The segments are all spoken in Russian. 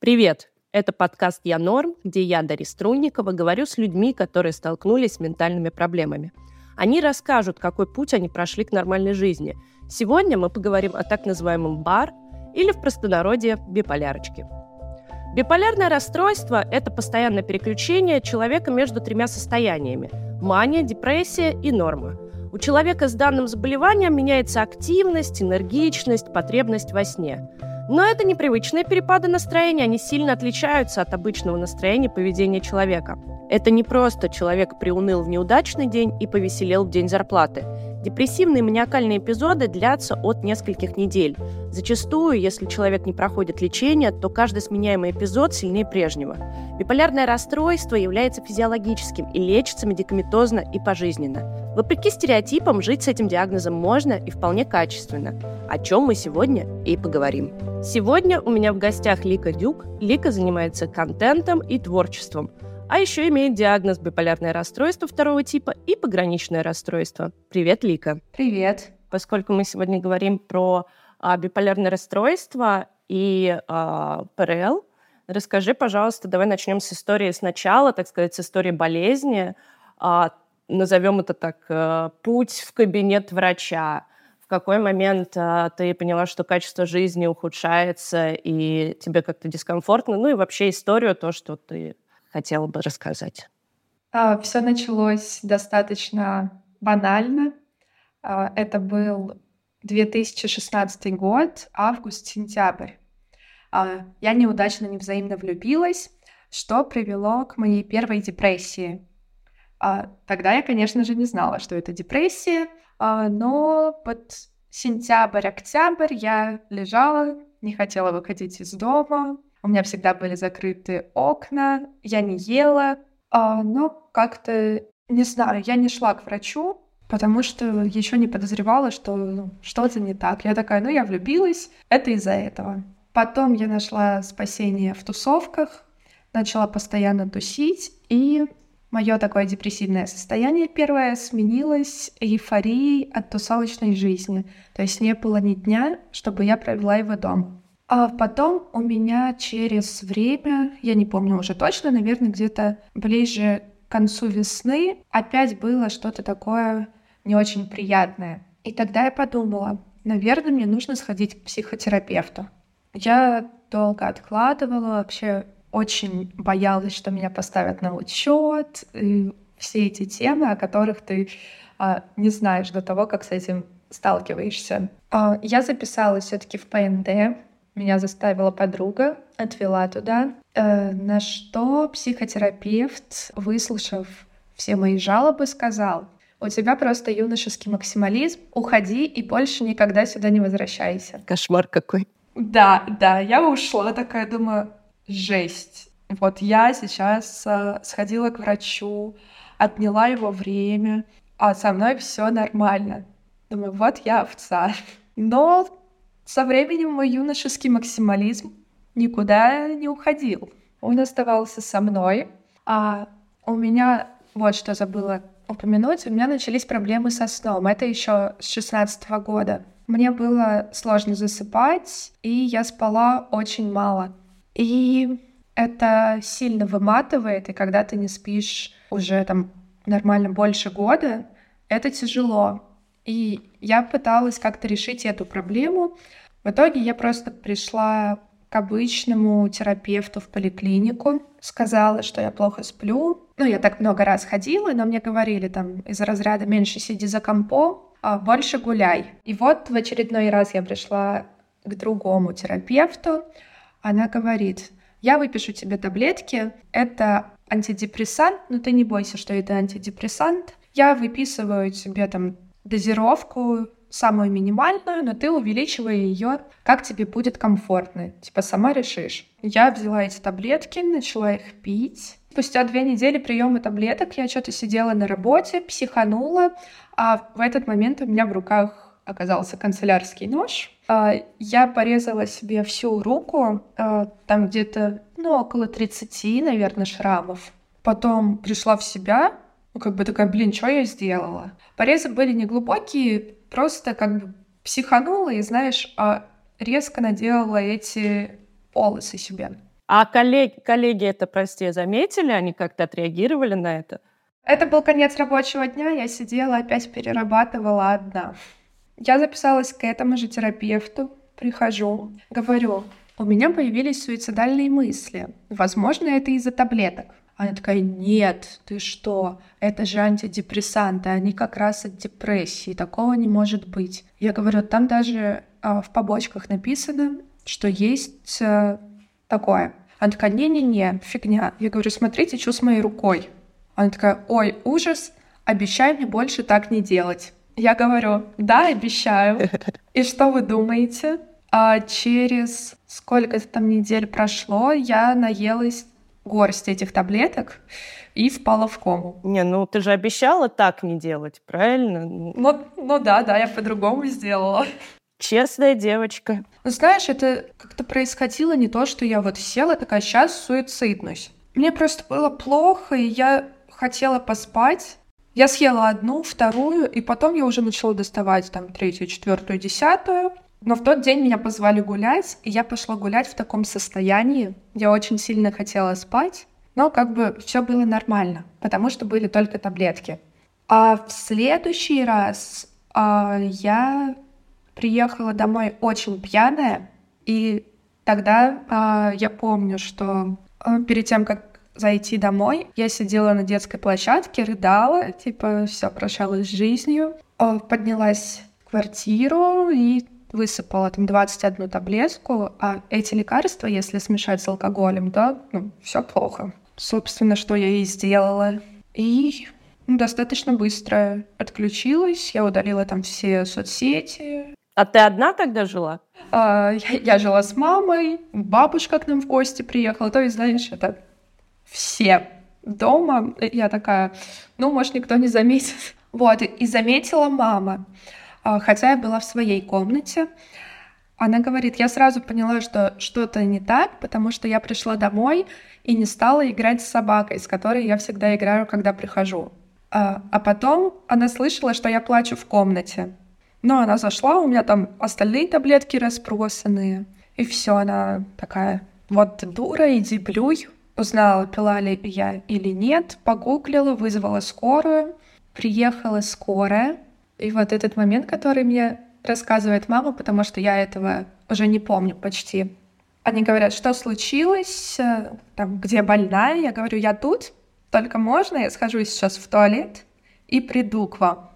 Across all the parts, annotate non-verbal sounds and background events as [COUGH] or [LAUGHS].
Привет! Это подкаст «Я норм», где я, Дарья Струнникова, говорю с людьми, которые столкнулись с ментальными проблемами. Они расскажут, какой путь они прошли к нормальной жизни. Сегодня мы поговорим о так называемом «бар» или в простонародье «биполярочке». Биполярное расстройство – это постоянное переключение человека между тремя состояниями – мания, депрессия и норма. У человека с данным заболеванием меняется активность, энергичность, потребность во сне – но это непривычные перепады настроения, они сильно отличаются от обычного настроения поведения человека. Это не просто человек приуныл в неудачный день и повеселел в день зарплаты. Депрессивные маниакальные эпизоды длятся от нескольких недель. Зачастую, если человек не проходит лечение, то каждый сменяемый эпизод сильнее прежнего. Биполярное расстройство является физиологическим и лечится медикаментозно и пожизненно. Вопреки стереотипам, жить с этим диагнозом можно и вполне качественно, о чем мы сегодня и поговорим. Сегодня у меня в гостях Лика Дюк. Лика занимается контентом и творчеством – а еще имеет диагноз биполярное расстройство второго типа и пограничное расстройство. Привет, Лика. Привет. Поскольку мы сегодня говорим про а, биполярное расстройство и а, ПРЛ, расскажи, пожалуйста, давай начнем с истории сначала, так сказать, с истории болезни. А, назовем это так, а, путь в кабинет врача. В какой момент а, ты поняла, что качество жизни ухудшается и тебе как-то дискомфортно? Ну и вообще историю, то, что ты хотела бы рассказать? А, Все началось достаточно банально. А, это был 2016 год, август-сентябрь. А, я неудачно невзаимно влюбилась, что привело к моей первой депрессии. Тогда я, конечно же, не знала, что это депрессия, но под сентябрь-октябрь я лежала, не хотела выходить из дома, у меня всегда были закрыты окна, я не ела, а, но как-то, не знаю, я не шла к врачу, потому что еще не подозревала, что ну, что-то не так. Я такая, ну я влюбилась, это из-за этого. Потом я нашла спасение в тусовках, начала постоянно тусить, и мое такое депрессивное состояние первое сменилось эйфорией от тусовочной жизни. То есть не было ни дня, чтобы я провела его дома. А потом у меня через время, я не помню уже точно, наверное, где-то ближе к концу весны опять было что-то такое не очень приятное. И тогда я подумала, наверное, мне нужно сходить к психотерапевту. Я долго откладывала, вообще очень боялась, что меня поставят на учет, и все эти темы, о которых ты а, не знаешь до того, как с этим сталкиваешься. А, я записалась все-таки в ПНД, меня заставила подруга, отвела туда, э, на что психотерапевт, выслушав все мои жалобы, сказал, у тебя просто юношеский максимализм, уходи и больше никогда сюда не возвращайся. Кошмар какой. Да, да, я ушла такая, думаю, жесть. Вот я сейчас э, сходила к врачу, отняла его время, а со мной все нормально. Думаю, вот я овца. Но со временем мой юношеский максимализм никуда не уходил. Он оставался со мной, а у меня, вот что забыла упомянуть, у меня начались проблемы со сном. Это еще с 16 года. Мне было сложно засыпать, и я спала очень мало. И это сильно выматывает, и когда ты не спишь уже там нормально больше года, это тяжело. И я пыталась как-то решить эту проблему. В итоге я просто пришла к обычному терапевту в поликлинику, сказала, что я плохо сплю. Ну, я так много раз ходила, но мне говорили там из разряда «меньше сиди за компом, а больше гуляй». И вот в очередной раз я пришла к другому терапевту. Она говорит, я выпишу тебе таблетки, это антидепрессант, но ты не бойся, что это антидепрессант. Я выписываю тебе там дозировку самую минимальную, но ты увеличивай ее, как тебе будет комфортно. Типа сама решишь. Я взяла эти таблетки, начала их пить. Спустя две недели приема таблеток я что-то сидела на работе, психанула, а в этот момент у меня в руках оказался канцелярский нож. А, я порезала себе всю руку, а, там где-то, ну, около 30, наверное, шрамов. Потом пришла в себя, как бы такая, блин, что я сделала? Порезы были неглубокие, просто как бы психанула и, знаешь, а резко наделала эти полосы себе. А коллеги, коллеги это, прости, заметили? Они как-то отреагировали на это? Это был конец рабочего дня, я сидела, опять перерабатывала одна. Я записалась к этому же терапевту, прихожу, говорю, у меня появились суицидальные мысли. Возможно, это из-за таблеток. Она такая, нет, ты что, это же антидепрессанты, они как раз от депрессии, такого не может быть. Я говорю, там даже э, в побочках написано, что есть э, такое. Она такая, не-не-не, фигня. Я говорю, смотрите, с моей рукой. Она такая, ой, ужас, обещай мне больше так не делать. Я говорю, да, обещаю. [LAUGHS] И что вы думаете? А через сколько там недель прошло, я наелась горсть этих таблеток и впала в кому. Не, ну ты же обещала так не делать, правильно? Ну, ну да, да, я по-другому сделала. Честная девочка. Ну, знаешь, это как-то происходило не то, что я вот села такая, сейчас суициднусь. Мне просто было плохо, и я хотела поспать. Я съела одну, вторую, и потом я уже начала доставать там третью, четвертую, десятую. Но в тот день меня позвали гулять, и я пошла гулять в таком состоянии. Я очень сильно хотела спать, но как бы все было нормально, потому что были только таблетки. А в следующий раз а, я приехала домой очень пьяная, и тогда а, я помню, что а, перед тем, как зайти домой, я сидела на детской площадке, рыдала, типа все прощалась с жизнью, а, поднялась в квартиру и высыпала там 21 таблетку, а эти лекарства, если смешать с алкоголем, да, ну, все плохо. Собственно, что я и сделала. И ну, достаточно быстро отключилась, я удалила там все соцсети. А ты одна тогда жила? А, я, я жила с мамой, бабушка к нам в гости приехала, то есть, знаешь, это все дома. Я такая, ну, может, никто не заметит. [LAUGHS] Вот, и заметила мама. А, хотя я была в своей комнате. Она говорит, я сразу поняла, что что-то не так, потому что я пришла домой и не стала играть с собакой, с которой я всегда играю, когда прихожу. А, а потом она слышала, что я плачу в комнате. Но она зашла, у меня там остальные таблетки распросанные. И все, она такая, вот дура, иди блюй. Узнала, пила ли я или нет, погуглила, вызвала скорую. Приехала скорая, и вот этот момент, который мне рассказывает мама, потому что я этого уже не помню почти. Они говорят, что случилось, там, где больная. Я говорю, я тут, только можно, я схожу сейчас в туалет и приду к вам.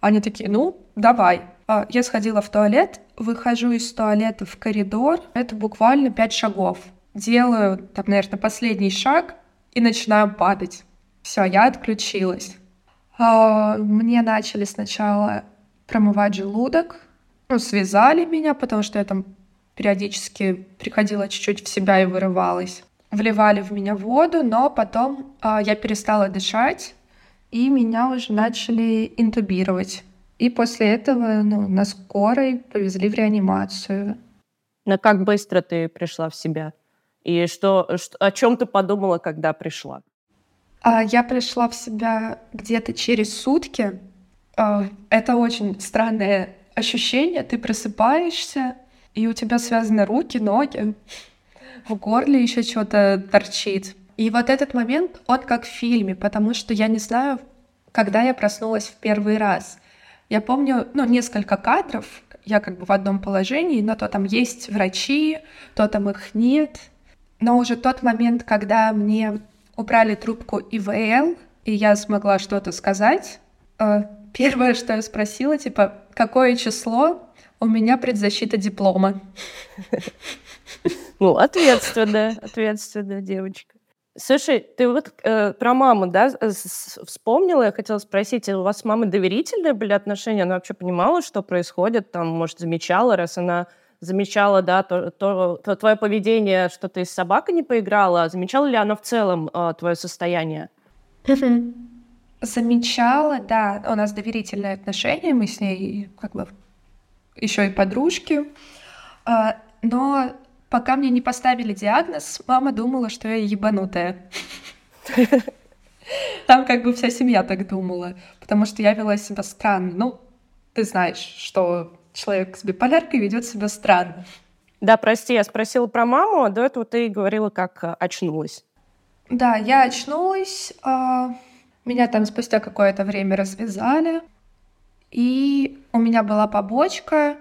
Они такие, ну, давай. А, я сходила в туалет, выхожу из туалета в коридор, это буквально пять шагов. Делаю, там, наверное, последний шаг и начинаю падать. Все, я отключилась. А, мне начали сначала промывать желудок, ну, связали меня, потому что я там периодически приходила чуть-чуть в себя и вырывалась. Вливали в меня воду, но потом а, я перестала дышать, и меня уже начали интубировать. И после этого ну, на скорой повезли в реанимацию. Но как быстро ты пришла в себя? И что, что о чем ты подумала, когда пришла? А, я пришла в себя где-то через сутки. А, это очень странное ощущение. Ты просыпаешься, и у тебя связаны руки, ноги, в горле еще что-то торчит. И вот этот момент, он как в фильме, потому что я не знаю, когда я проснулась в первый раз. Я помню, ну, несколько кадров, я как бы в одном положении, но то там есть врачи, то там их нет. Но уже тот момент, когда мне убрали трубку ИВЛ, и я смогла что-то сказать. Э, первое, что я спросила, типа, какое число у меня предзащита диплома? Ну, ответственная, ответственная девочка. Слушай, ты вот э, про маму, да, вспомнила, я хотела спросить, у вас с мамой доверительные были отношения? Она вообще понимала, что происходит, там, может, замечала, раз она замечала, да, то, то, то твое поведение, что ты с собакой не поиграла, замечала ли она в целом э, твое состояние? [LAUGHS] Замечала, да, у нас доверительные отношения, мы с ней как бы еще и подружки, а, но пока мне не поставили диагноз, мама думала, что я ебанутая. [LAUGHS] Там как бы вся семья так думала, потому что я вела себя странно. Ну, ты знаешь, что человек с биполяркой ведет себя странно. Да, прости, я спросила про маму, а до этого ты говорила, как э, очнулась. Да, я очнулась, а, меня там спустя какое-то время развязали, и у меня была побочка,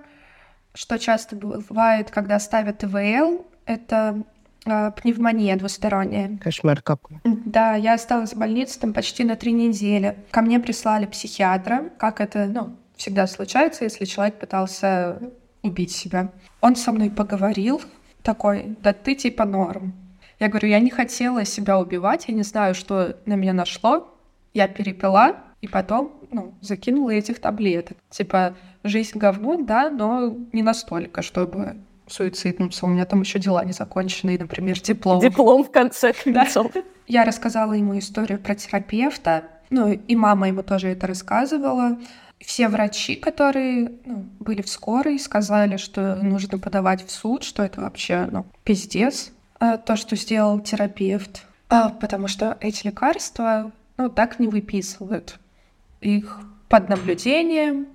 что часто бывает, когда ставят ИВЛ, это э, пневмония двусторонняя. Кошмар какой. Да, я осталась в больнице там почти на три недели. Ко мне прислали психиатра, как это, ну, всегда случается, если человек пытался убить себя. Он со мной поговорил, такой, да ты типа норм. Я говорю, я не хотела себя убивать, я не знаю, что на меня нашло. Я перепила, и потом, ну, закинула этих таблеток. Типа, жизнь говно, да, но не настолько, чтобы суициднуться. У меня там еще дела не закончены, например, диплом. Диплом в конце [LAUGHS] концов. Да. Я рассказала ему историю про терапевта, ну и мама ему тоже это рассказывала. Все врачи, которые ну, были в скорой, сказали, что нужно подавать в суд, что это вообще ну, пиздец, а, то, что сделал терапевт. А, потому что эти лекарства ну, так не выписывают. Их под наблюдением,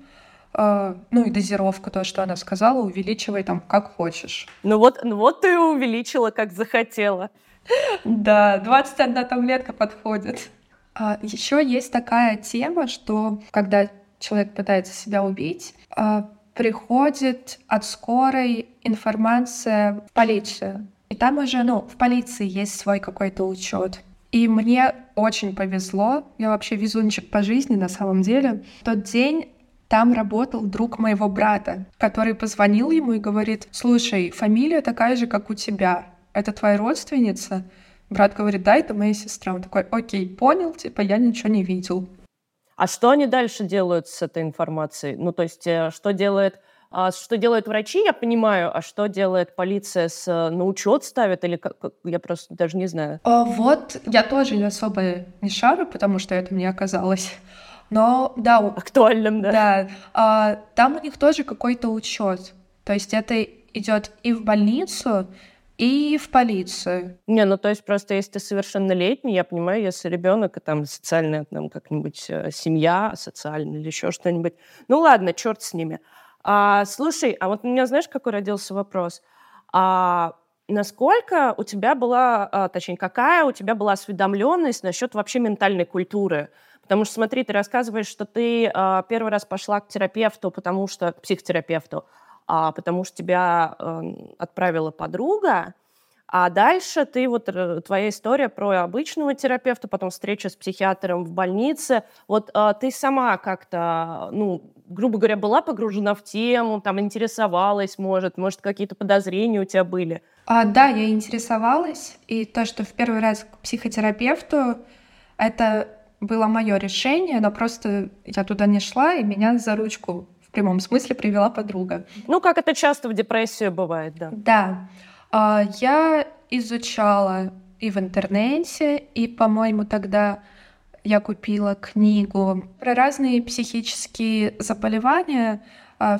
Uh, ну и дозировка, то, что она сказала, увеличивай там как хочешь. Ну вот, ну вот ты увеличила, как захотела. [LAUGHS] Да, 21 таблетка подходит. А, еще есть такая тема, что когда человек пытается себя убить, uh, приходит от скорой информация в полицию. И там уже, ну, в полиции есть свой какой-то учет. И мне очень повезло. Я вообще везунчик по жизни на самом деле. В тот день там работал друг моего брата, который позвонил ему и говорит, слушай, фамилия такая же, как у тебя. Это твоя родственница? Брат говорит, да, это моя сестра. Он такой, окей, понял, типа я ничего не видел. А что они дальше делают с этой информацией? Ну, то есть, э, что делает а что делают врачи, я понимаю, а что делает полиция с э, на учет ставит или как, я просто даже не знаю. А, вот я тоже не особо не шарю, потому что это мне оказалось. Но да, актуальным, да. Да, а, там у них тоже какой-то учет. То есть это идет и в больницу, и в полицию. Не, ну то есть просто если ты совершеннолетний, я понимаю, если ребенок и там социальная там как-нибудь э, семья социальная или еще что-нибудь. Ну ладно, черт с ними. А, слушай, а вот у меня знаешь, какой родился вопрос? А, насколько у тебя была, а, точнее, какая у тебя была осведомленность насчет вообще ментальной культуры? Потому что, смотри, ты рассказываешь, что ты э, первый раз пошла к терапевту, потому что к психотерапевту, а, потому что тебя э, отправила подруга, а дальше ты вот э, твоя история про обычного терапевта, потом встреча с психиатром в больнице. Вот э, ты сама как-то, ну, грубо говоря, была погружена в тему, там интересовалась, может, может какие-то подозрения у тебя были? А, да, я интересовалась, и то, что в первый раз к психотерапевту, это было мое решение, но просто я туда не шла, и меня за ручку в прямом смысле привела подруга. Ну, как это часто в депрессию бывает, да. Да. А, я изучала и в интернете, и, по-моему, тогда я купила книгу про разные психические заболевания,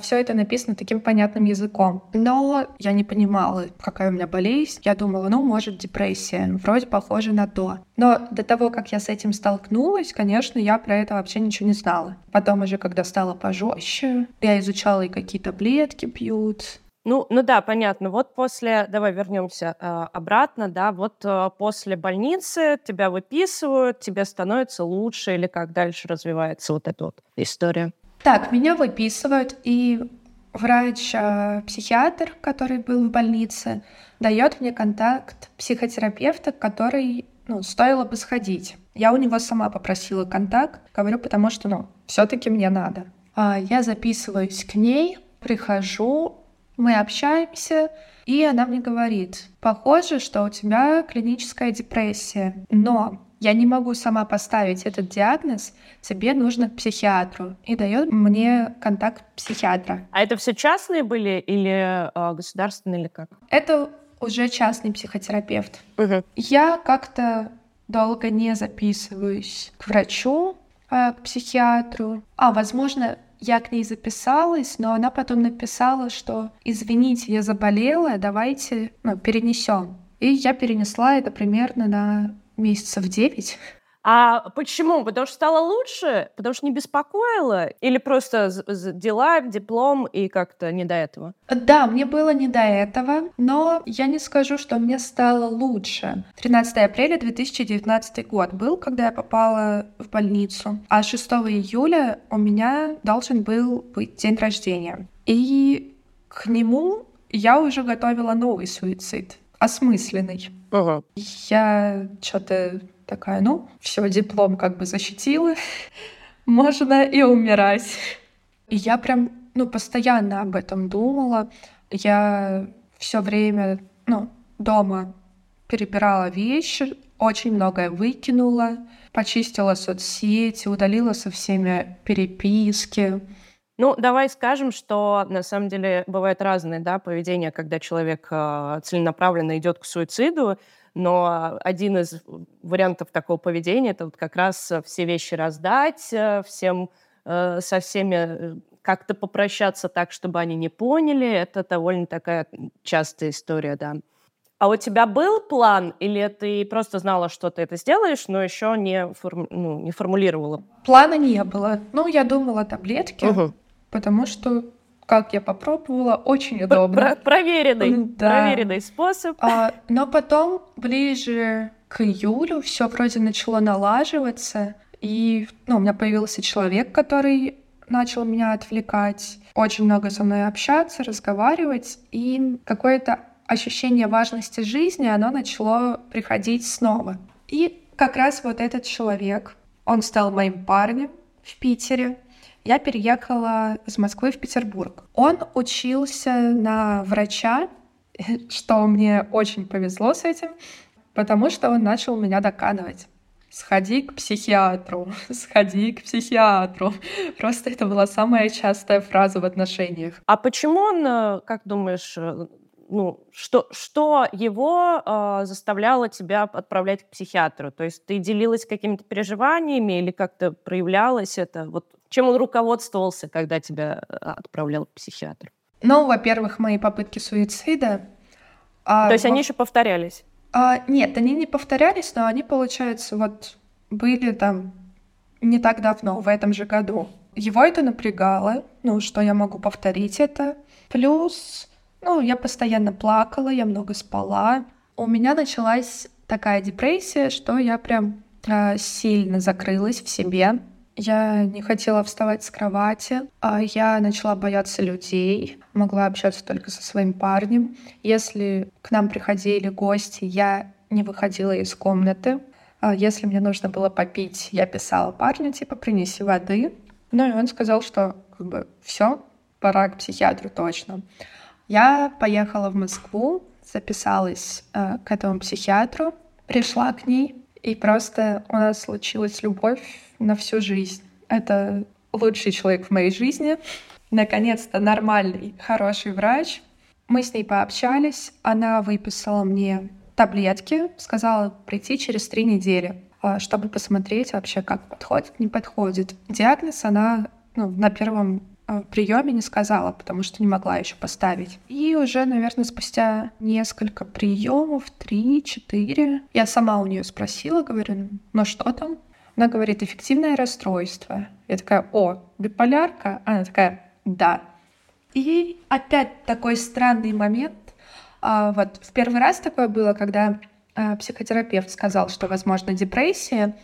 все это написано таким понятным языком. Но я не понимала, какая у меня болезнь. Я думала, ну, может, депрессия. Вроде похоже на то. Но до того, как я с этим столкнулась, конечно, я про это вообще ничего не знала. Потом уже, когда стало пожестче, я изучала и какие таблетки пьют, ну, ну да, понятно. Вот после, давай вернемся э, обратно, да, вот э, после больницы тебя выписывают, тебе становится лучше или как дальше развивается вот эта вот история? Так, меня выписывают, и врач-психиатр, который был в больнице, дает мне контакт психотерапевта, который, ну, стоило бы сходить. Я у него сама попросила контакт, говорю, потому что, ну, все-таки мне надо. А, я записываюсь к ней, прихожу, мы общаемся, и она мне говорит, похоже, что у тебя клиническая депрессия, но я не могу сама поставить этот диагноз, тебе нужно к психиатру. И дает мне контакт психиатра. А это все частные были или э, государственные или как? Это уже частный психотерапевт. Угу. Я как-то долго не записываюсь к врачу, э, к психиатру. А, возможно, я к ней записалась, но она потом написала, что извините, я заболела, давайте ну, перенесем. И я перенесла это примерно на месяцев девять. А почему? Потому что стало лучше? Потому что не беспокоило? Или просто дела, диплом и как-то не до этого? Да, мне было не до этого, но я не скажу, что мне стало лучше. 13 апреля 2019 год был, когда я попала в больницу, а 6 июля у меня должен был быть день рождения. И к нему я уже готовила новый суицид, осмысленный. Ага. Я что-то такая, ну, все, диплом как бы защитила, [LAUGHS] можно и умирать. И я прям, ну, постоянно об этом думала. Я все время, ну, дома перебирала вещи, очень многое выкинула, почистила соцсети, удалила со всеми переписки. Ну, давай скажем, что на самом деле бывает разное да, поведение, когда человек э, целенаправленно идет к суициду, но один из вариантов такого поведения это вот как раз все вещи раздать, э, всем э, со всеми как-то попрощаться так, чтобы они не поняли. Это довольно такая частая история, да. А у тебя был план, или ты просто знала, что ты это сделаешь, но еще не, форм... ну, не формулировала? Плана не было. Ну, я думала таблетки, угу. Потому что как я попробовала, очень удобно. Про проверенный, да. проверенный способ. А, но потом, ближе к июлю, все вроде начало налаживаться, и ну, у меня появился человек, который начал меня отвлекать, очень много со мной общаться, разговаривать, и какое-то ощущение важности жизни, оно начало приходить снова. И как раз вот этот человек, он стал моим парнем в Питере, я переехала из Москвы в Петербург. Он учился на врача, [LAUGHS] что мне очень повезло с этим, потому что он начал меня доканывать. Сходи к психиатру, [LAUGHS] сходи к психиатру. [LAUGHS] Просто это была самая частая фраза в отношениях. А почему он, э, как думаешь, э, ну, что, что его э, заставляло тебя отправлять к психиатру? То есть ты делилась какими-то переживаниями или как-то проявлялось это? Вот чем он руководствовался, когда тебя э, отправлял к психиатру? Ну, во-первых, мои попытки суицида. А, То есть во... они еще повторялись? А, нет, они не повторялись, но они, получается, вот были там не так давно, в этом же году. Его это напрягало, ну, что я могу повторить это. Плюс ну, я постоянно плакала, я много спала. У меня началась такая депрессия, что я прям э, сильно закрылась в себе. Я не хотела вставать с кровати, а я начала бояться людей, могла общаться только со своим парнем. Если к нам приходили гости, я не выходила из комнаты. А если мне нужно было попить, я писала парню, типа, принеси воды. Ну и он сказал, что как бы все, пора к психиатру точно. Я поехала в Москву, записалась э, к этому психиатру, пришла к ней, и просто у нас случилась любовь на всю жизнь. Это лучший человек в моей жизни. Наконец-то нормальный, хороший врач. Мы с ней пообщались, она выписала мне таблетки, сказала прийти через три недели, э, чтобы посмотреть вообще, как подходит, не подходит. Диагноз она ну, на первом приеме не сказала, потому что не могла еще поставить. И уже, наверное, спустя несколько приемов, три-четыре, я сама у нее спросила, говорю, ну что там? Она говорит, эффективное расстройство. Я такая, о, биполярка? Она такая, да. И опять такой странный момент. А, вот в первый раз такое было, когда а, психотерапевт сказал, что, возможно, депрессия,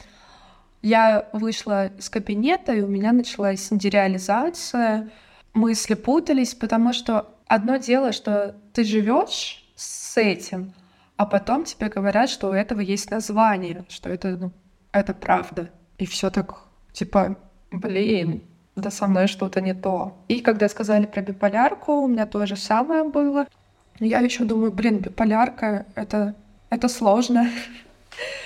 я вышла из кабинета, и у меня началась дереализация. Мысли путались, потому что одно дело, что ты живешь с этим, а потом тебе говорят, что у этого есть название, что это, ну, это правда. И все так, типа, блин, да со мной что-то не то. И когда сказали про биполярку, у меня то же самое было. Я еще думаю, блин, биполярка это, это сложно [LAUGHS]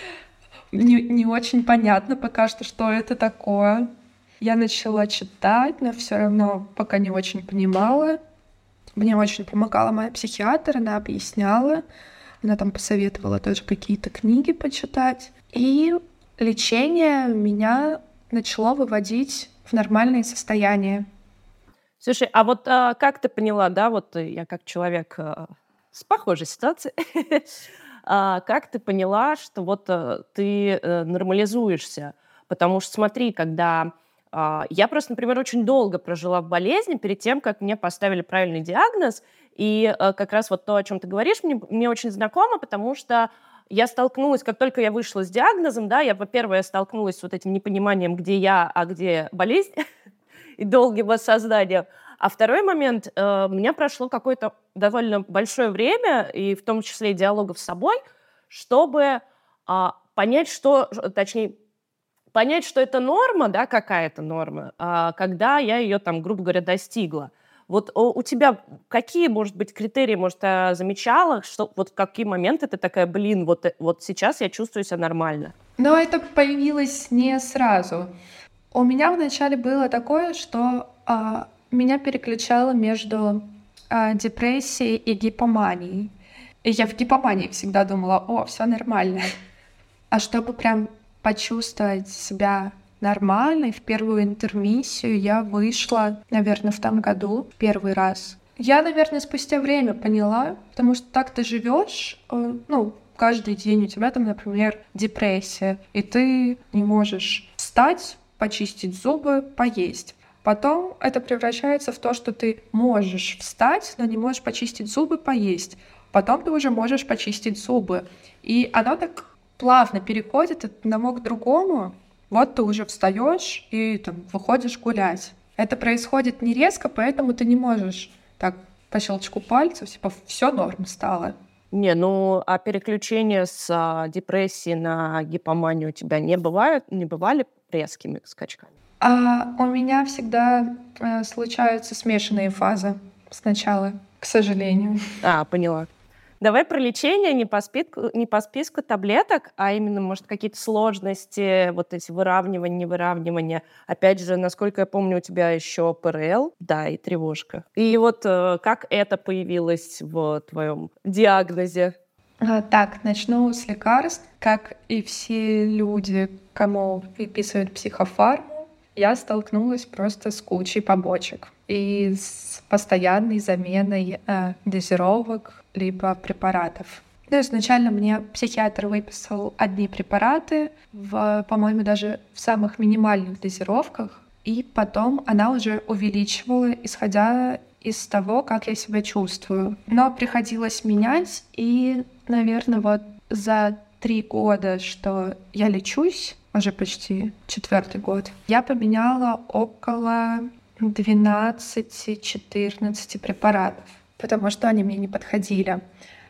не, не очень понятно пока что, что это такое. Я начала читать, но все равно пока не очень понимала. Мне очень помогала моя психиатр, она объясняла. Она там посоветовала тоже какие-то книги почитать. И лечение меня начало выводить в нормальное состояние. Слушай, а вот а, как ты поняла, да, вот я как человек а, с похожей ситуацией, [LAUGHS] как ты поняла, что вот э, ты э, нормализуешься? Потому что смотри, когда а, я просто, например, очень долго прожила в болезни перед тем, как мне поставили правильный диагноз, и э, как раз вот то, о чем ты говоришь, мне, мне очень знакомо, потому что я столкнулась, как только я вышла с диагнозом, да, я, во-первых, столкнулась с вот этим непониманием, где я, а где болезнь, [LAUGHS] и долгим воссозданием. А второй момент, э, у меня прошло какое-то довольно большое время, и в том числе диалогов с собой, чтобы э, понять, что, точнее, понять, что это норма, да, какая-то норма, э, когда я ее там, грубо говоря, достигла. Вот у тебя какие, может быть, критерии, может, ты замечала, что вот в какие моменты ты такая, блин, вот, э, вот сейчас я чувствую себя нормально? Но это появилось не сразу. У меня вначале было такое, что а, меня переключало между а, депрессией и гипоманией. И я в гипомании всегда думала, о, все нормально. А чтобы прям почувствовать себя нормальной. В первую интермиссию я вышла, наверное, в том году первый раз. Я, наверное, спустя время поняла, потому что так ты живешь, э, ну, каждый день у тебя там, например, депрессия, и ты не можешь встать, почистить зубы, поесть. Потом это превращается в то, что ты можешь встать, но не можешь почистить зубы, поесть. Потом ты уже можешь почистить зубы. И оно так плавно переходит от одного к другому, вот ты уже встаешь и там выходишь гулять. Это происходит не резко, поэтому ты не можешь так по щелчку пальцев, типа, все норм стало. Не, ну а переключения с а, депрессии на гипоманию у тебя не бывают, не бывали резкими скачками? А у меня всегда э, случаются смешанные фазы сначала, к сожалению. А, поняла. Давай про лечение не по, списку, не по списку таблеток, а именно, может, какие-то сложности, вот эти выравнивания, невыравнивания. Опять же, насколько я помню, у тебя еще ПРЛ, да, и тревожка. И вот э, как это появилось в твоем диагнозе? А, так, начну с лекарств. Как и все люди, кому выписывают психофарму, я столкнулась просто с кучей побочек и с постоянной заменой э, дозировок либо препаратов. Ну, изначально мне психиатр выписал одни препараты, в, по-моему, даже в самых минимальных дозировках, и потом она уже увеличивала, исходя из того, как я себя чувствую. Но приходилось менять, и, наверное, вот за три года, что я лечусь, уже почти четвертый год, я поменяла около 12-14 препаратов потому что они мне не подходили.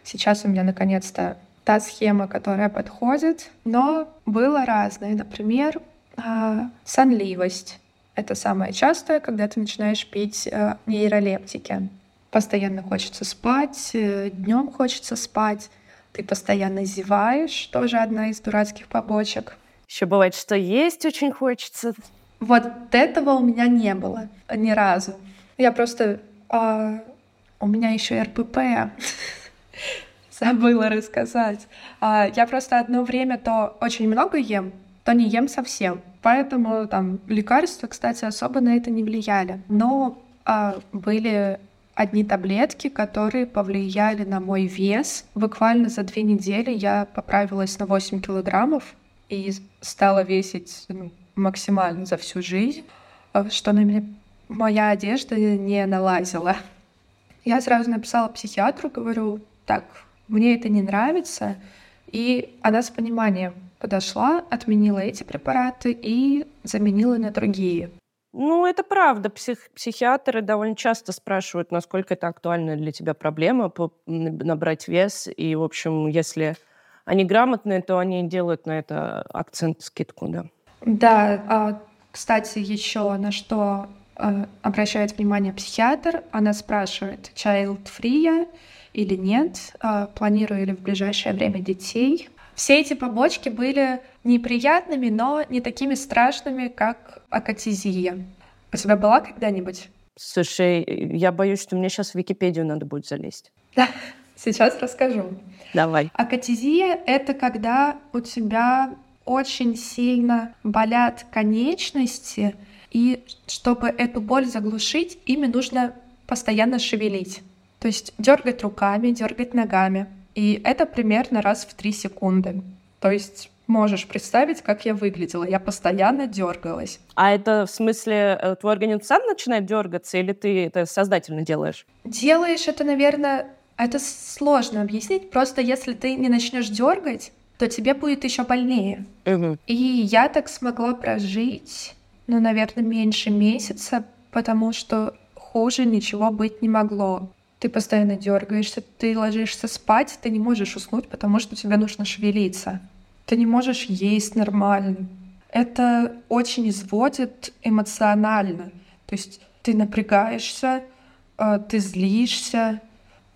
Сейчас у меня наконец-то та схема, которая подходит, но было разное. Например, а, сонливость. Это самое частое, когда ты начинаешь пить э, нейролептики. Постоянно хочется спать, э, днем хочется спать, ты постоянно зеваешь, тоже одна из дурацких побочек. Еще бывает, что есть очень хочется. Вот этого у меня не было ни разу. Я просто а, у меня еще РПП. [LAUGHS] Забыла рассказать. А, я просто одно время то очень много ем, то не ем совсем. Поэтому там лекарства, кстати, особо на это не влияли. Но а, были одни таблетки, которые повлияли на мой вес. Буквально за две недели я поправилась на 8 килограммов и стала весить ну, максимально за всю жизнь, а, что на меня моя одежда не налазила. Я сразу написала психиатру, говорю, так, мне это не нравится. И она с пониманием подошла, отменила эти препараты и заменила на другие. Ну, это правда. Псих, психиатры довольно часто спрашивают, насколько это актуальна для тебя проблема набрать вес. И, в общем, если они грамотные, то они делают на это акцент, скидку, да. Да, а, кстати, еще на что Э, обращает внимание психиатр, она спрашивает, child-free или нет, э, планирую ли в ближайшее время детей. Все эти побочки были неприятными, но не такими страшными, как акатизия. У тебя была когда-нибудь? Слушай, я боюсь, что мне сейчас в Википедию надо будет залезть. Да, сейчас расскажу. Давай. Акатизия — это когда у тебя очень сильно болят конечности, и чтобы эту боль заглушить, ими нужно постоянно шевелить. То есть дергать руками, дергать ногами. И это примерно раз в три секунды. То есть можешь представить, как я выглядела. Я постоянно дергалась. А это в смысле э, твой организм сам начинает дергаться, или ты это сознательно делаешь? Делаешь это, наверное, это сложно объяснить. Просто если ты не начнешь дергать, то тебе будет еще больнее. Угу. И я так смогла прожить, ну, наверное, меньше месяца, потому что хуже ничего быть не могло. Ты постоянно дергаешься, ты ложишься спать, ты не можешь уснуть, потому что тебе нужно шевелиться ты не можешь есть нормально. Это очень изводит эмоционально. То есть ты напрягаешься, э, ты злишься.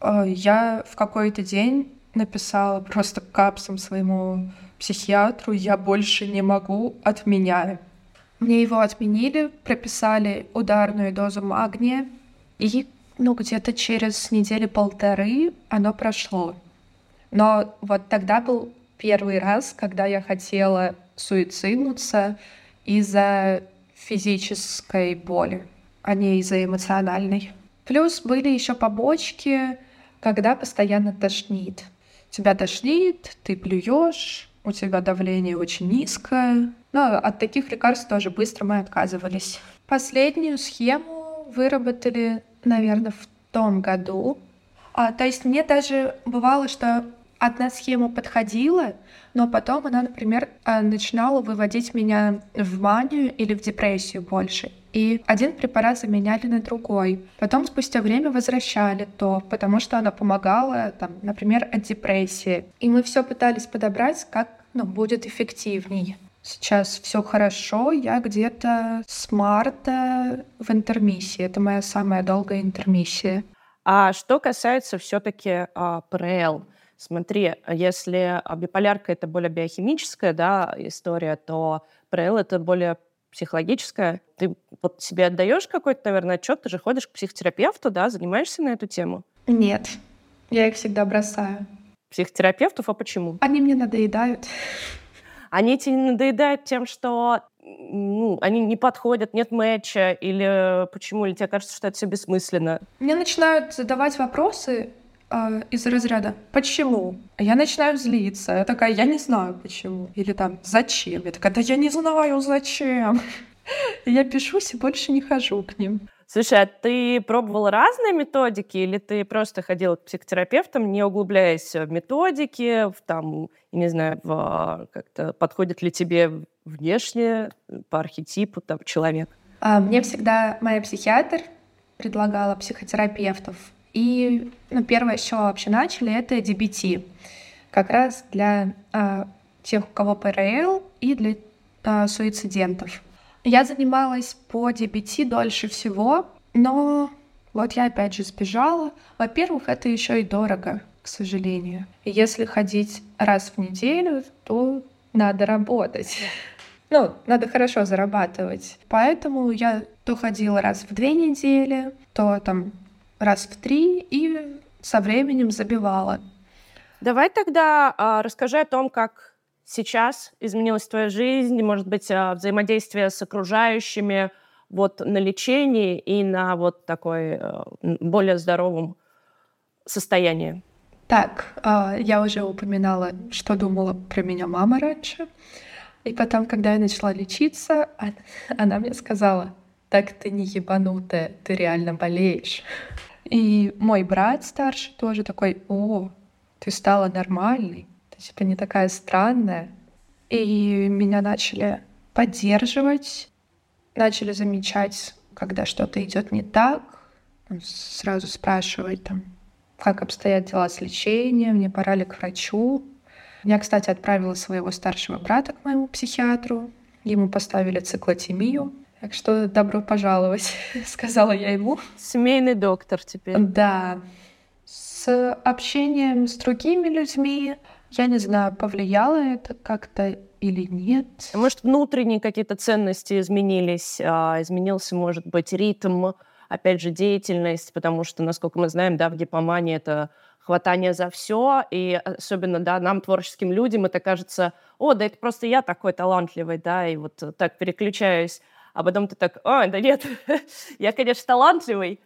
Э, я в какой-то день написала просто капсом своему психиатру, я больше не могу, отменяю. Мне его отменили, прописали ударную дозу магния, и ну, где-то через недели полторы оно прошло. Но вот тогда был первый раз, когда я хотела суициднуться из-за физической боли, а не из-за эмоциональной. Плюс были еще побочки, когда постоянно тошнит. Тебя тошнит, ты плюешь, у тебя давление очень низкое. Но от таких лекарств тоже быстро мы отказывались. Последнюю схему выработали, наверное, в том году. А, то есть мне даже бывало, что одна схема подходила, но потом она, например, э, начинала выводить меня в манию или в депрессию больше. И один препарат заменяли на другой. Потом спустя время возвращали то, потому что она помогала, там, например, от депрессии. И мы все пытались подобрать, как ну, будет эффективней. Сейчас все хорошо, я где-то с марта в интермиссии. Это моя самая долгая интермиссия. А что касается все-таки а, ПРЛ, Смотри, если биполярка это более биохимическая да, история, то ПРЛ это более психологическая. Ты вот себе отдаешь какой-то, наверное, отчет, ты же ходишь к психотерапевту, да, занимаешься на эту тему? Нет, я их всегда бросаю. Психотерапевтов, а почему? Они мне надоедают. Они тебе надоедают тем, что ну, они не подходят, нет матча, или почему, или тебе кажется, что это все бессмысленно? Мне начинают задавать вопросы, э, из разряда «почему?». Я начинаю злиться. Я такая «я не знаю почему». Или там «зачем?». Я такая «да я не знаю зачем». Я пишусь и больше не хожу к ним. Слушай, а ты пробовала разные методики или ты просто ходила к психотерапевтам, не углубляясь в методики, в там, не знаю, в, как-то подходит ли тебе внешне по архетипу там человек? А, мне всегда моя психиатр предлагала психотерапевтов. И ну, первое, с чего вообще начали, это DBT. Как раз для а, тех, у кого ПРЛ, и для а, суицидентов. Я занималась по DBT дольше всего, но вот я опять же сбежала. Во-первых, это еще и дорого, к сожалению. Если ходить раз в неделю, то надо работать. [LAUGHS] Ну, надо хорошо зарабатывать. Поэтому я то ходила раз в две недели, то там раз в три и со временем забивала. Давай тогда а, расскажи о том, как сейчас изменилась твоя жизнь, может быть, а, взаимодействие с окружающими, вот на лечении и на вот такой а, более здоровом состоянии. Так, а, я уже упоминала, что думала про меня мама раньше. И потом, когда я начала лечиться, она мне сказала, так ты не ебанутая, ты реально болеешь. И мой брат старший тоже такой, о, ты стала нормальной, ты типа не такая странная. И меня начали поддерживать, начали замечать, когда что-то идет не так, сразу спрашивать там, как обстоят дела с лечением, мне пора ли к врачу. Я, кстати, отправила своего старшего брата к моему психиатру. Ему поставили циклотемию. Так что добро пожаловать, [LAUGHS] сказала я ему. Семейный доктор теперь. Да. С общением с другими людьми, я не знаю, повлияло это как-то или нет. Может, внутренние какие-то ценности изменились, а, изменился, может быть, ритм, опять же, деятельность, потому что, насколько мы знаем, да, в гипомании это хватание за все, и особенно, да, нам, творческим людям, это кажется, о, да это просто я такой талантливый, да, и вот так переключаюсь а потом ты так, а, да нет, [LAUGHS] я, конечно, талантливый,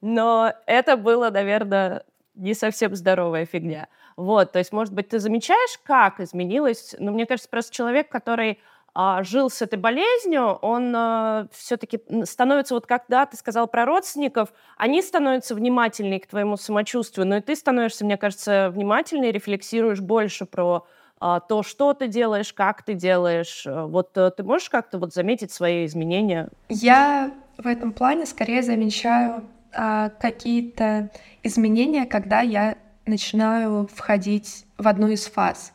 но это было, наверное, не совсем здоровая фигня. Вот, то есть, может быть, ты замечаешь, как изменилось? Ну, мне кажется, просто человек, который а, жил с этой болезнью, он а, все-таки становится, вот когда ты сказал про родственников, они становятся внимательнее к твоему самочувствию, но и ты становишься, мне кажется, внимательнее, рефлексируешь больше про то, что ты делаешь, как ты делаешь. Вот э, ты можешь как-то вот заметить свои изменения? Я в этом плане скорее замечаю а, какие-то изменения, когда я начинаю входить в одну из фаз.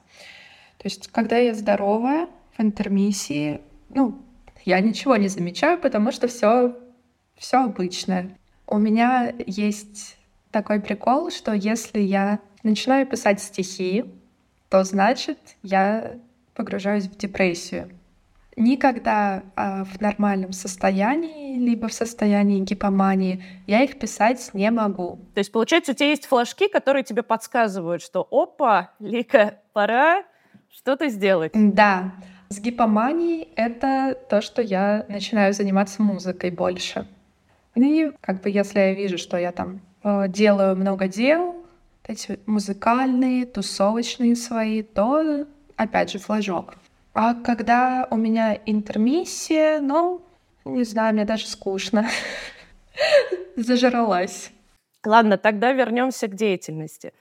То есть, когда я здоровая, в интермиссии, ну, я ничего не замечаю, потому что все все обычное. У меня есть такой прикол, что если я начинаю писать стихи, то значит я погружаюсь в депрессию. Никогда а, в нормальном состоянии, либо в состоянии гипомании, я их писать не могу. То есть, получается, у тебя есть флажки, которые тебе подсказывают, что опа, Лика, пора что-то сделать. Да. С гипоманией это то, что я начинаю заниматься музыкой больше. И как бы если я вижу, что я там э, делаю много дел, эти музыкальные, тусовочные свои, то опять же флажок. А когда у меня интермиссия, ну, не знаю, мне даже скучно. [LAUGHS] Зажралась. Ладно, тогда вернемся к деятельности.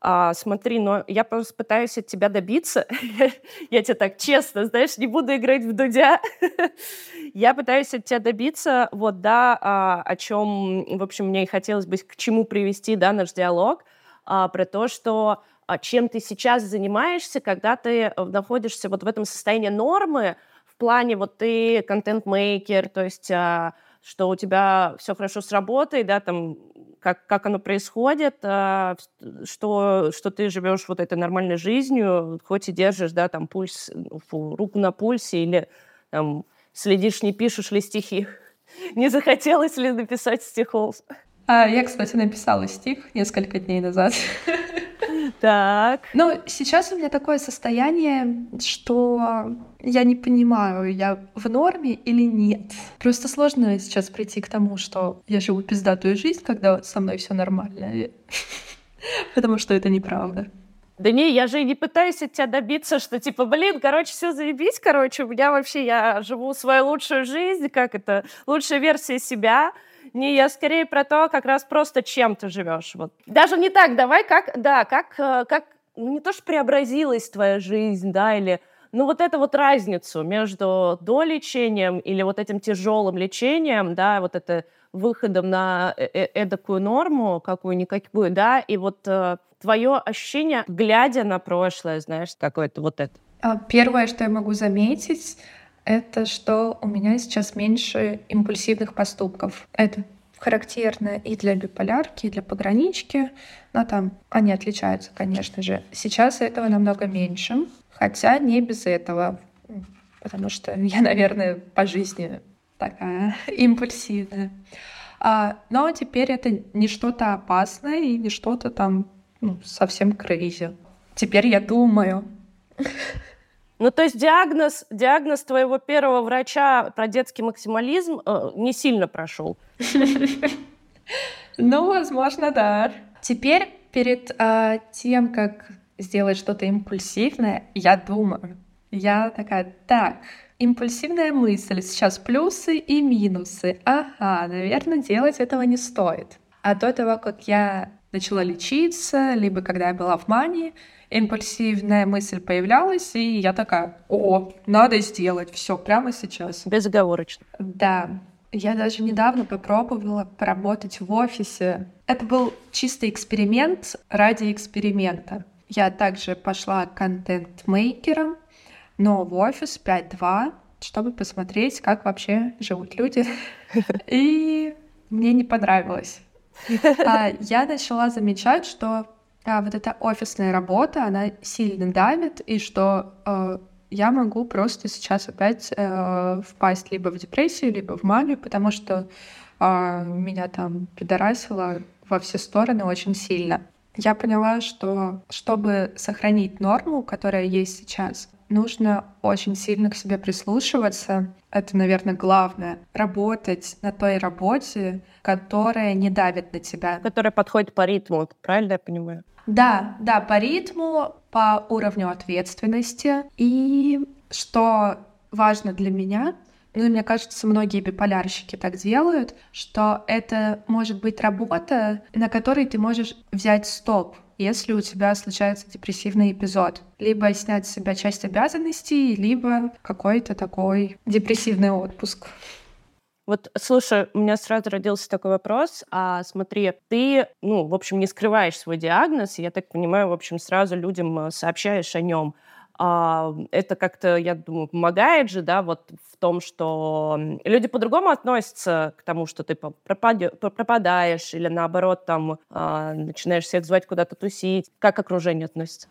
А, смотри, но я просто пытаюсь от тебя добиться. [LAUGHS] я тебе так честно, знаешь, не буду играть в дудя. [LAUGHS] я пытаюсь от тебя добиться, вот, да, а, о чем, в общем, мне и хотелось бы к чему привести, да, наш диалог, а, про то, что а, чем ты сейчас занимаешься, когда ты э, находишься вот в этом состоянии нормы, в плане вот ты контент-мейкер, то есть а, что у тебя все хорошо с работой, да, там как, как оно происходит, что, что ты живешь вот этой нормальной жизнью, хоть и держишь, да, там, пульс, фу, руку на пульсе или там следишь, не пишешь ли стихи. [LAUGHS] Не захотелось ли написать стихов? А, я, кстати, написала стих несколько дней назад. [LAUGHS] Так. Но сейчас у меня такое состояние, что я не понимаю, я в норме или нет. Просто сложно сейчас прийти к тому, что я живу пиздатую жизнь, когда со мной все нормально. [LAUGHS] Потому что это неправда. Да не, я же и не пытаюсь от тебя добиться, что типа, блин, короче, все заебись, короче, у меня вообще, я живу свою лучшую жизнь, как это, лучшая версия себя, не, я скорее про то, как раз просто чем ты живешь. Вот. Даже не так, давай, как, да, как, э, как ну, не то, что преобразилась твоя жизнь, да, или ну вот эту вот разницу между долечением или вот этим тяжелым лечением, да, вот это выходом на э, э эдакую норму, какую-никакую, да, и вот э, твое ощущение, глядя на прошлое, знаешь, какое-то вот это. А, первое, что я могу заметить, это что у меня сейчас меньше импульсивных поступков. Это характерно и для биполярки, и для погранички, но там они отличаются, конечно же. Сейчас этого намного меньше, хотя не без этого, потому что [LAUGHS] я, наверное, по жизни такая [LAUGHS] импульсивная. А, но теперь это не что-то опасное и не что-то там ну, совсем крейзи. Теперь я думаю. [LAUGHS] Ну, то есть диагноз, диагноз твоего первого врача про детский максимализм э, не сильно прошел. [LAUGHS] Ну, возможно, да. Теперь перед э, тем, как сделать что-то импульсивное, я думаю. Я такая, так, импульсивная мысль, сейчас плюсы и минусы. Ага, наверное, делать этого не стоит. А до того, как я начала лечиться, либо когда я была в мании, импульсивная мысль появлялась, и я такая, о, надо сделать все прямо сейчас. Безоговорочно. Да. Я даже недавно попробовала поработать в офисе. Это был чистый эксперимент ради эксперимента. Я также пошла контент-мейкером, но в офис 5.2, чтобы посмотреть, как вообще живут люди. [LAUGHS] И мне не понравилось. А я начала замечать, что а, вот эта офисная работа, она сильно давит, и что э, я могу просто сейчас опять э, впасть либо в депрессию, либо в манию, потому что э, меня там пидорасило во все стороны очень сильно. Я поняла, что чтобы сохранить норму, которая есть сейчас, нужно очень сильно к себе прислушиваться. Это, наверное, главное. Работать на той работе, которая не давит на тебя. Которая подходит по ритму, правильно я понимаю? Да, да, по ритму, по уровню ответственности. И что важно для меня, ну и мне кажется, многие биполярщики так делают, что это может быть работа, на которой ты можешь взять стоп, если у тебя случается депрессивный эпизод. Либо снять с себя часть обязанностей, либо какой-то такой депрессивный отпуск. Вот, слушай, у меня сразу родился такой вопрос. А смотри, ты, ну, в общем, не скрываешь свой диагноз, я так понимаю, в общем, сразу людям э, сообщаешь о нем. А, это как-то, я думаю, помогает же, да, вот в том, что люди по-другому относятся к тому, что ты пропадаешь или наоборот там а, начинаешь всех звать куда-то тусить. Как окружение относится?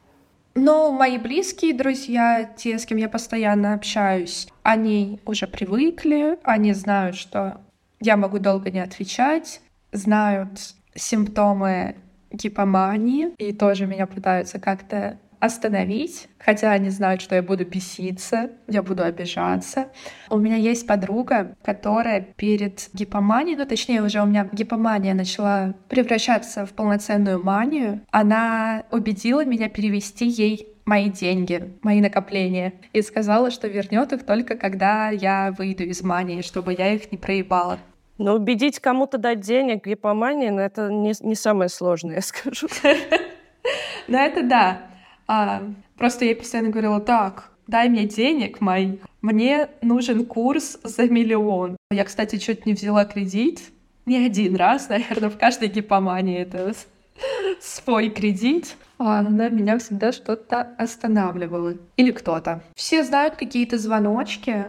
Ну, мои близкие друзья, те, с кем я постоянно общаюсь, они уже привыкли, они знают, что я могу долго не отвечать, знают симптомы гипомании и тоже меня пытаются как-то остановить, хотя они знают, что я буду беситься, я буду обижаться. У меня есть подруга, которая перед гипоманией, ну точнее уже у меня гипомания начала превращаться в полноценную манию, она убедила меня перевести ей мои деньги, мои накопления, и сказала, что вернет их только когда я выйду из мании, чтобы я их не проебала. Но убедить кому-то дать денег гипомании, ну, это не, не самое сложное, я скажу. [LAUGHS] Ну, это да. А, просто я постоянно говорила, так, дай мне денег моих, мне нужен курс за миллион. Я, кстати, чуть не взяла кредит, не один раз, [LAUGHS] наверное, в каждой гипомании это свой кредит. А она меня всегда что-то останавливала. Или кто-то. Все знают какие-то звоночки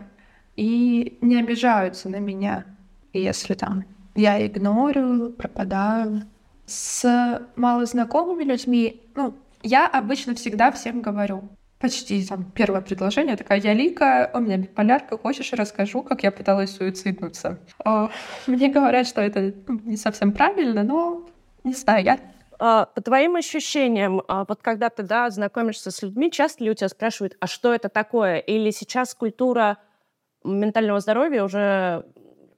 и не обижаются на меня, если там я игнорю, пропадаю. С малознакомыми людьми, ну, я обычно всегда всем говорю, почти там первое предложение, такая, я Лика, у меня биполярка, хочешь, расскажу, как я пыталась суициднуться. Мне говорят, что это не совсем правильно, но не знаю, я а, по твоим ощущениям, а, вот когда ты да, знакомишься с людьми, часто ли у тебя спрашивают, а что это такое? Или сейчас культура ментального здоровья уже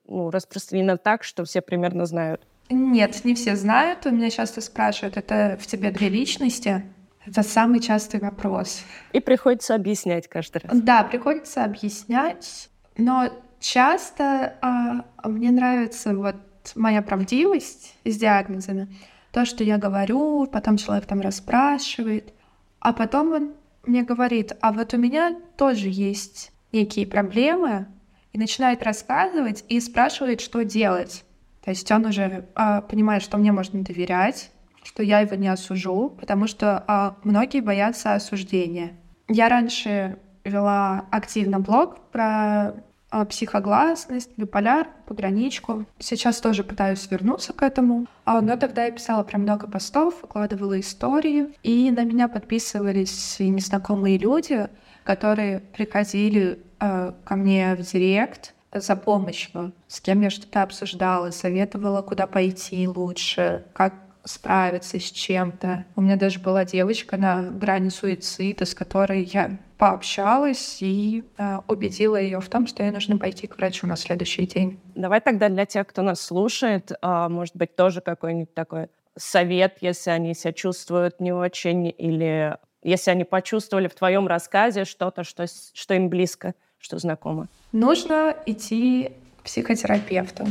ну, распространена так, что все примерно знают? Нет, не все знают. У меня часто спрашивают, это в тебе две личности? Это самый частый вопрос. И приходится объяснять каждый раз. Да, приходится объяснять, но часто а, мне нравится вот моя правдивость с диагнозами. То, что я говорю, потом человек там расспрашивает, а потом он мне говорит, а вот у меня тоже есть некие проблемы, и начинает рассказывать и спрашивает, что делать. То есть он уже а, понимает, что мне можно доверять, что я его не осужу, потому что а, многие боятся осуждения. Я раньше вела активно блог про а, психогласность, биполяр, пограничку. Сейчас тоже пытаюсь вернуться к этому. А, но тогда я писала прям много постов, выкладывала истории, и на меня подписывались незнакомые люди, которые приходили э, ко мне в директ, за помощью, с кем я что-то обсуждала, советовала, куда пойти лучше, как справиться с чем-то. У меня даже была девочка на грани суицида, с которой я пообщалась и э, убедила ее в том, что ей нужно пойти к врачу на следующий день. Давай тогда для тех, кто нас слушает, э, может быть, тоже какой-нибудь такой совет, если они себя чувствуют не очень, или если они почувствовали в твоем рассказе что-то, что, что им близко, что знакомо. Нужно идти к психотерапевту.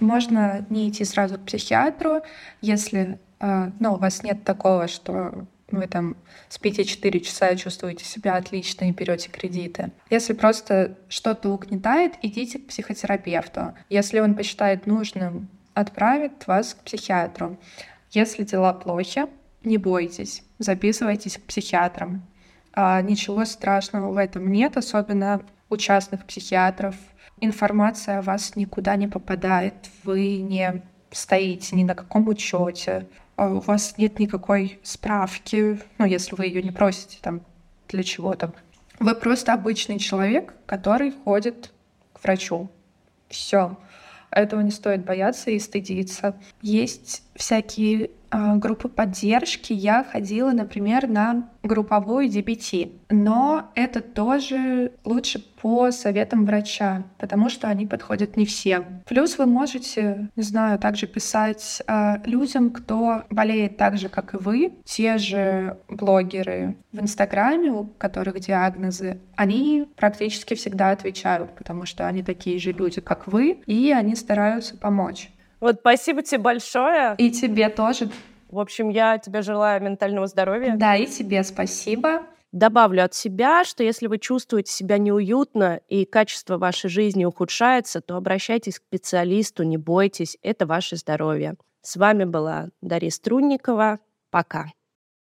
Можно не идти сразу к психиатру, если э, ну, у вас нет такого, что вы там спите 4 часа и чувствуете себя отлично и берете кредиты. Если просто что-то угнетает, идите к психотерапевту. Если он посчитает нужным, отправит вас к психиатру. Если дела плохи, не бойтесь, записывайтесь к психиатрам. А, ничего страшного в этом нет, особенно у частных психиатров информация о вас никуда не попадает, вы не стоите ни на каком учете, а у вас нет никакой справки, ну, если вы ее не просите там для чего-то. Вы просто обычный человек, который ходит к врачу. Все. Этого не стоит бояться и стыдиться. Есть всякие группы поддержки, я ходила, например, на групповую DBT. Но это тоже лучше по советам врача, потому что они подходят не всем. Плюс вы можете, не знаю, также писать э, людям, кто болеет так же, как и вы, те же блогеры в Инстаграме, у которых диагнозы, они практически всегда отвечают, потому что они такие же люди, как вы, и они стараются помочь. Вот спасибо тебе большое. И тебе тоже. В общем, я тебе желаю ментального здоровья. Да, и тебе спасибо. Добавлю от себя, что если вы чувствуете себя неуютно и качество вашей жизни ухудшается, то обращайтесь к специалисту, не бойтесь, это ваше здоровье. С вами была Дарья Струнникова. Пока.